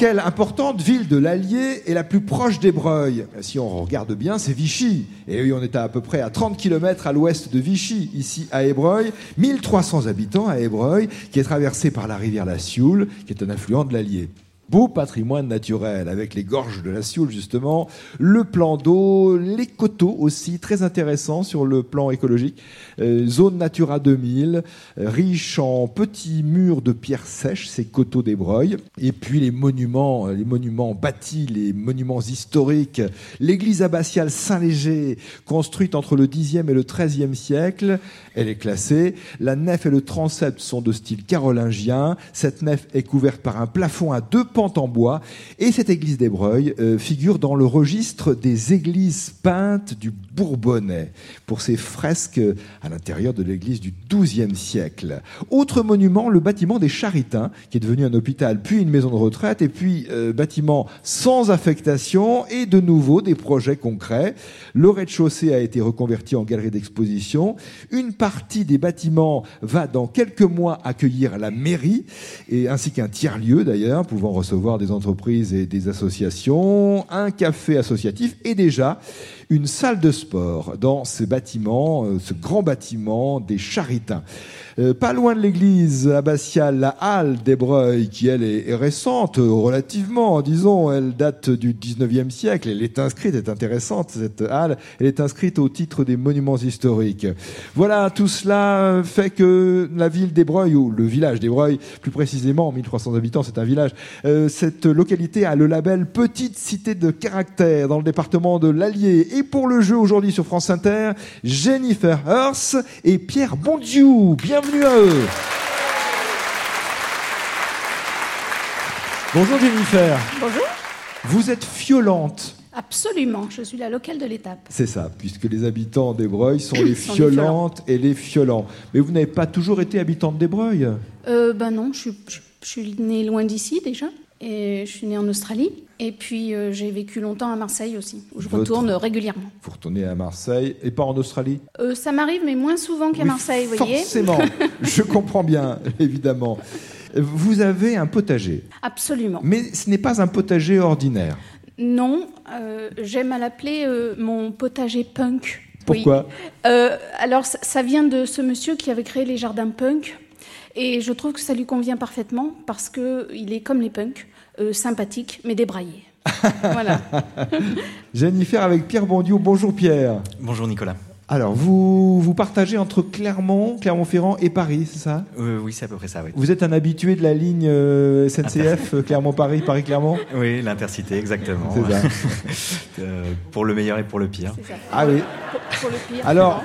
quelle importante ville de l'Allier est la plus proche d'Ebreuil Si on regarde bien, c'est Vichy. Et oui, on est à, peu près à 30 km à l'ouest de Vichy, ici à Ébreuil. 1300 habitants à Ébreuil, qui est traversé par la rivière la Sioule, qui est un affluent de l'Allier beau patrimoine naturel avec les gorges de la Sioule justement, le plan d'eau, les coteaux aussi très intéressants sur le plan écologique, euh, zone Natura 2000, euh, riche en petits murs de pierres sèches, ces coteaux des Breuils, et puis les monuments, euh, les monuments bâtis, les monuments historiques, l'église abbatiale Saint-Léger, construite entre le 10e et le 13e siècle, elle est classée. La nef et le transept sont de style carolingien. Cette nef est couverte par un plafond à deux en bois. Et cette église des Breuils euh, figure dans le registre des églises peintes du Bourbonnais pour ses fresques à l'intérieur de l'église du XIIe siècle. Autre monument, le bâtiment des Charitains, qui est devenu un hôpital, puis une maison de retraite, et puis euh, bâtiment sans affectation, et de nouveau des projets concrets. Le rez-de-chaussée a été reconverti en galerie d'exposition. Une partie des bâtiments va dans quelques mois accueillir la mairie, et ainsi qu'un tiers-lieu d'ailleurs, pouvant recevoir des entreprises et des associations, un café associatif et déjà une salle de sport dans ce bâtiment, euh, ce grand bâtiment des Charitains. Euh, pas loin de l'église abbatiale, la halle d'Ebreuil, qui elle est, récente, relativement, disons, elle date du 19e siècle, elle est inscrite, elle est intéressante cette halle, elle est inscrite au titre des monuments historiques. Voilà, tout cela fait que la ville d'Ebreuil, ou le village d'Ebreuil, plus précisément, 1300 habitants, c'est un village, euh, cette localité a le label Petite Cité de Caractère dans le département de l'Allier et pour le jeu aujourd'hui sur France Inter, Jennifer Hearst et Pierre Bondiou. Bienvenue à eux. Bonjour Jennifer. Bonjour. Vous êtes fiolante. Absolument, je suis la locale de l'étape. C'est ça, puisque les habitants d'Ebreuil sont les fiolantes et les fiolants. Mais vous n'avez pas toujours été habitante d'Ebreuil euh, Ben non, je, je suis née loin d'ici déjà. Et je suis née en Australie. Et puis euh, j'ai vécu longtemps à Marseille aussi, où je retourne régulièrement. Vous retournez à Marseille et pas en Australie euh, Ça m'arrive, mais moins souvent qu'à Marseille, vous voyez. Forcément, je comprends bien, évidemment. Vous avez un potager. Absolument. Mais ce n'est pas un potager ordinaire. Non, euh, j'aime à l'appeler mon potager punk. Pourquoi? Alors ça vient de ce monsieur qui avait créé les jardins punk. Et je trouve que ça lui convient parfaitement parce qu'il est comme les punks, euh, sympathique mais débraillé. voilà. Jennifer avec Pierre Bondiou. Bonjour Pierre. Bonjour Nicolas. Alors, vous, vous partagez entre Clermont, Clermont-Ferrand et Paris, c'est ça? Euh, Oui, c'est à peu près ça, oui. Vous êtes un habitué de la ligne euh, SNCF, Clermont-Paris, Paris-Clermont? Oui, l'intercité, exactement. C'est ça. pour le meilleur et pour le pire. Ça. Ah oui. Pour, pour le pire. Alors,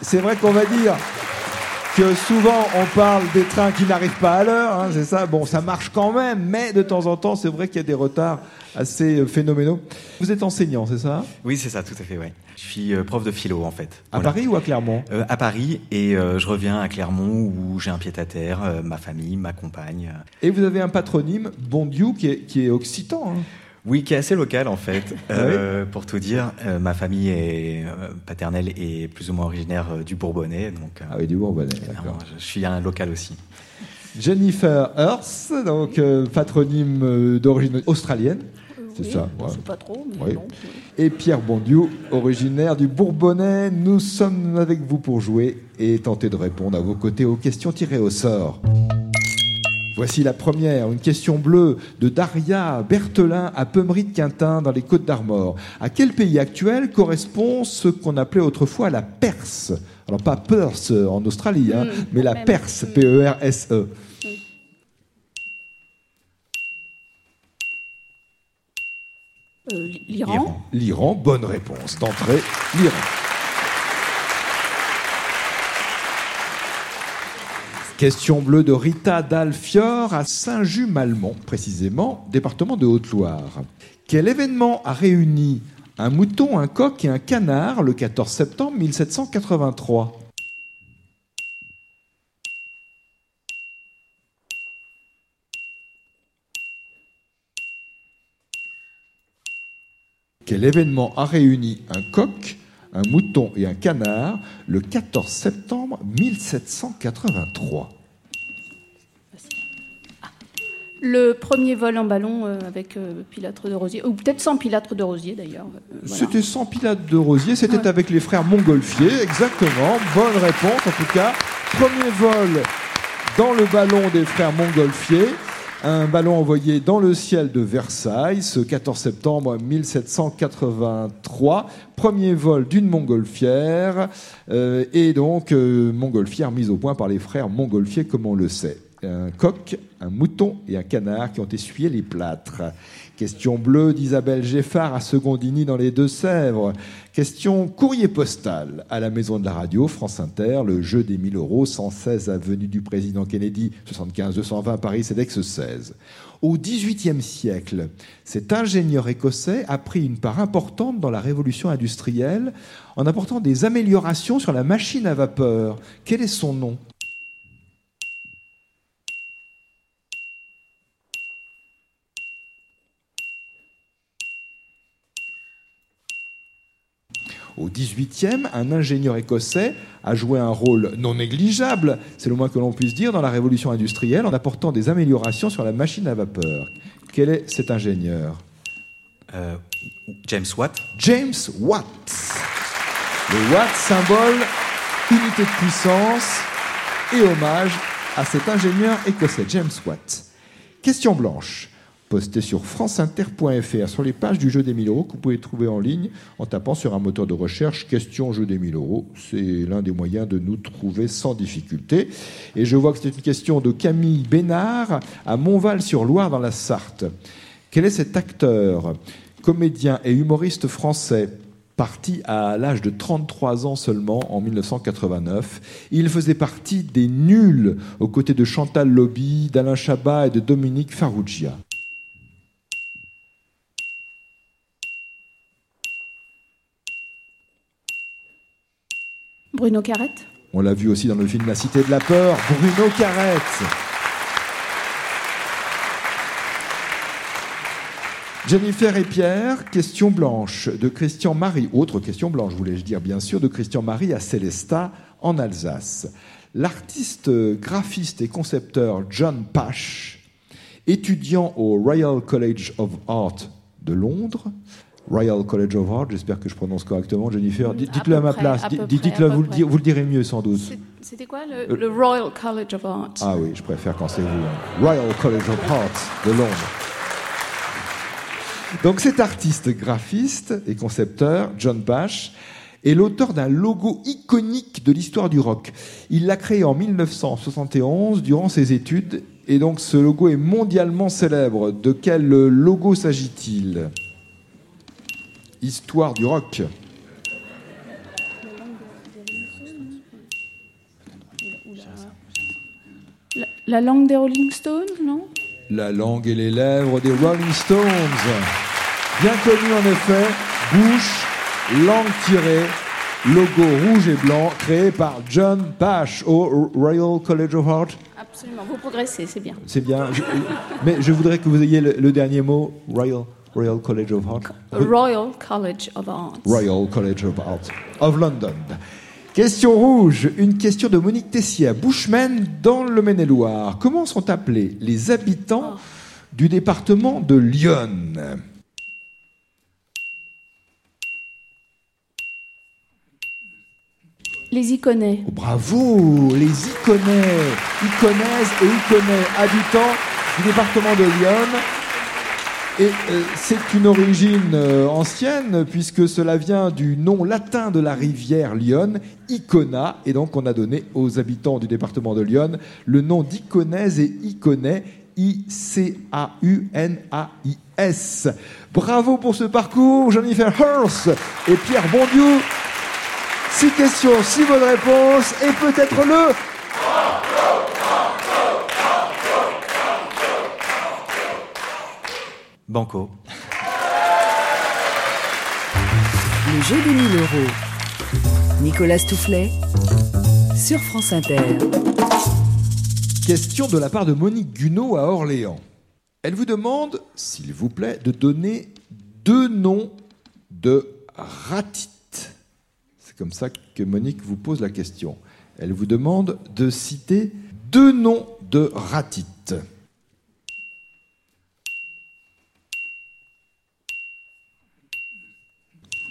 c'est vrai qu'on va dire que souvent on parle des trains qui n'arrivent pas à l'heure, hein, c'est ça. Bon, ça marche quand même, mais de temps en temps, c'est vrai qu'il y a des retards assez euh, phénoménaux. Vous êtes enseignant, c'est ça? Oui, c'est ça, tout à fait, ouais. Je suis euh, prof de philo, en fait. À Paris ou à Clermont? Euh, À Paris, et je reviens à Clermont où j'ai un pied-à-terre, ma famille, ma compagne. Et vous avez un patronyme, Bondiou, qui est, qui est occitan. Hein oui, qui est assez local en fait. Ah euh, pour tout dire, euh, ma famille est euh, paternelle et plus ou moins originaire du Bourbonnais. Donc, ah oui, du Bourbonnais, d'accord. Je suis un local aussi. Jennifer Hearst, donc patronyme d'origine australienne. C'est ça. Ouais. pas trop, mais oui. Et Pierre Bondiou, originaire du Bourbonnais. Nous sommes avec vous pour jouer et tenter de répondre à vos côtés aux questions tirées au sort. Voici la première, une question bleue de Daria Berthelin à Peumery de Quintin dans les Côtes d'Armor. À quel pays actuel correspond ce qu'on appelait autrefois la Perse? Alors pas Perse en Australie, hein, mm, mais la Perse, P-E-R-S-E. Euh, L'Iran L'Iran, bonne réponse d'entrée, l'Iran. Question bleue de Rita Dalfior à Saint-Just-Malmont, précisément, département de Haute-Loire. Quel événement a réuni un mouton, un coq et un canard le 14 septembre 1783 Quel événement a réuni un coq, un mouton et un canard le 14 septembre 1783 Le premier vol en ballon euh, avec euh, pilâtre de rosier, ou peut-être sans pilâtre de rosier d'ailleurs. Euh, c'était sans pilâtre de rosier, c'était avec les frères Montgolfier, exactement. Bonne réponse en tout cas. Premier vol dans le ballon des frères Montgolfier. Un ballon envoyé dans le ciel de Versailles ce 14 septembre 1783. Premier vol d'une montgolfière. et donc, montgolfière mise au point par les frères Montgolfier, comme on le sait un coq, un mouton et un canard qui ont essuyé les plâtres. Question bleue d'Isabelle Geffard à Secondini dans les Deux-Sèvres. Question courrier postal à la maison de la radio, France Inter, le jeu des 1000 euros, 116 avenue du président Kennedy, 75 220 Paris, CEDEX 16. Au XVIIIe siècle, cet ingénieur écossais a pris une part importante dans la révolution industrielle en apportant des améliorations sur la machine à vapeur. Quel est son nom? Au XVIIIe, un ingénieur écossais a joué un rôle non négligeable, c'est le moins que l'on puisse dire, dans la révolution industrielle en apportant des améliorations sur la machine à vapeur. Quel est cet ingénieur? Euh, James Watt. James Watt. Le Watt, symbole unité de puissance et hommage à cet ingénieur écossais, James Watt. Question blanche posté sur franceinter.fr sur les pages du jeu des 1000 euros que vous pouvez trouver en ligne en tapant sur un moteur de recherche question jeu des 1000 euros. C'est l'un des moyens de nous trouver sans difficulté. Et je vois que c'est une question de Camille Bénard à Montval-sur-Loire dans la Sarthe. Quel est cet acteur, comédien et humoriste français parti à l'âge de 33 ans seulement en 1989. Il faisait partie des nuls aux côtés de Chantal Lobby, d'Alain Chabat et de Dominique Farrugia. Bruno Carrette? On l'a vu aussi dans le film La Cité de la Peur, Bruno Carrette. Jennifer et Pierre, question blanche de Christian Marie. Autre question blanche, voulais-je dire bien sûr, de Christian Marie à Célestat en Alsace. L'artiste graphiste et concepteur John Pash, étudiant au Royal College of Art de Londres, Royal College of Art, j'espère que je prononce correctement, Jennifer. Dites-le à, ma place, dites-le, vous, vous, le direz mieux sans doute. C'était quoi le, le, Royal College of Art? Ah oui, je préfère quand c'est vous. Hein. Royal College of Art de Londres. Donc cet artiste graphiste et concepteur, John Bash, est l'auteur d'un logo iconique de l'histoire du rock. Il l'a créé en 1971 durant ses études et donc ce logo est mondialement célèbre. De quel logo s'agit-il? Histoire du rock. La, langue des Rolling Stones, non? La langue et les lèvres des Rolling Stones. Bien connu en effet, bouche, langue tirée, logo rouge et blanc créé par John Pash au Royal College of Art. Absolument, vous progressez, c'est bien. C'est bien. mais je voudrais que vous ayez le dernier mot, Royal. Royal College of Art. Royal College of Art. Royal College of Art of London. Question rouge, une question de Monique Tessier à Bushman dans le Maine-et-Loire. Comment sont appelés les habitants du département de Lyon? Les Iconais. Oh, bravo Les Iconais Iconaises et Iconais, habitants du département de Lyon. Et euh, c'est une origine euh, ancienne puisque cela vient du nom latin de la rivière Lyon, Icona, et donc on a donné aux habitants du département de Lyon le nom d'Iconaise et Iconais, I-C-A-U-N-A-I-S. Bravo pour ce parcours, Jennifer Hurst et Pierre Bondiou. Six questions, six bonnes réponses et peut-être le Banco. jeu des 1000 euros. Nicolas Toufflet sur France Inter. Question de la part de Monique Gunot à Orléans. Elle vous demande, s'il vous plaît, de donner deux noms de ratites. C'est comme ça que Monique vous pose la question. Elle vous demande de citer deux noms de ratites.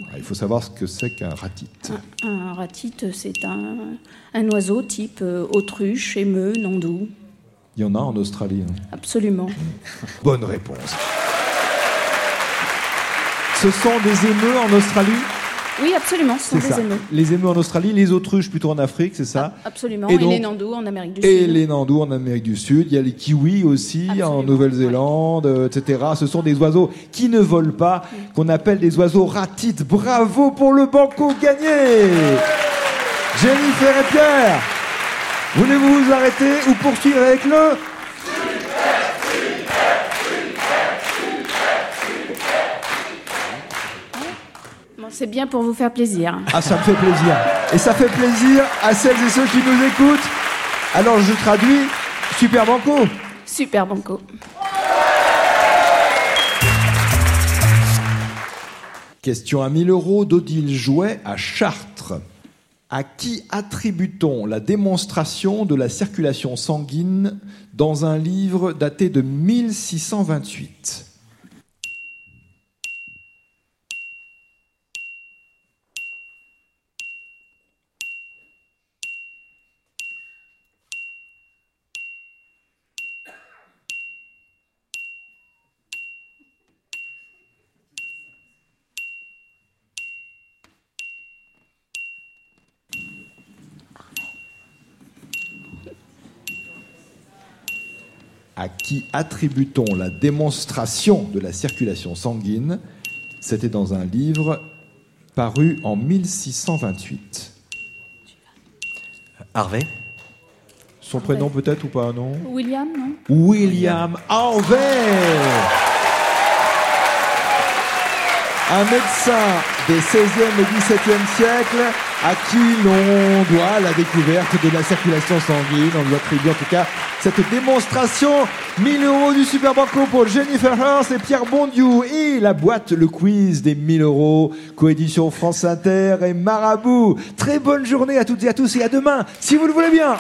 Ah, il faut savoir ce que c'est qu'un ratite. Un, un ratite, c'est un, un oiseau type euh, autruche, émeu, nandou. Il y en a en Australie. hein. Absolument. Bonne réponse. Ce sont des émeux en Australie? Oui, absolument, ce sont des ça. émeus. Les émeux en Australie, les autruches plutôt en Afrique, c'est ça Absolument. Et Et, les nandous en Amérique du Et Sud. les nandous en Amérique du Sud, il y a les kiwis aussi en Nouvelle-Zélande, euh, etc. Ce sont des oiseaux qui ne volent pas, qu'on appelle des oiseaux ratites. Bravo pour le banco gagné Jennifer et Pierre, voulez-vous vous arrêter ou poursuivre avec le c'est bien pour vous faire plaisir. Ah, ça me fait plaisir. Et ça fait plaisir à celles et ceux qui nous écoutent. Alors je traduis, super banco. Super banco. Question à 1000 euros d'Odile Jouet à Chartres. À qui attribue-t-on la démonstration de la circulation sanguine dans un livre daté de 1628 À qui attribue-t-on la démonstration de la circulation sanguine C'était dans un livre paru en 1628. Harvey? Son prénom peut-être ou pas, non? William, non? William Harvey Un médecin des 16e et 17e siècles à qui l'on doit la découverte de la circulation sanguine. On lui attribue en tout cas cette démonstration. 1000 euros du Super Banco pour Jennifer Hurst et Pierre Bondiou. Et la boîte, le quiz des 1000 euros. Coédition France Inter et Marabout. Très bonne journée à toutes et à tous et à demain, si vous le voulez bien.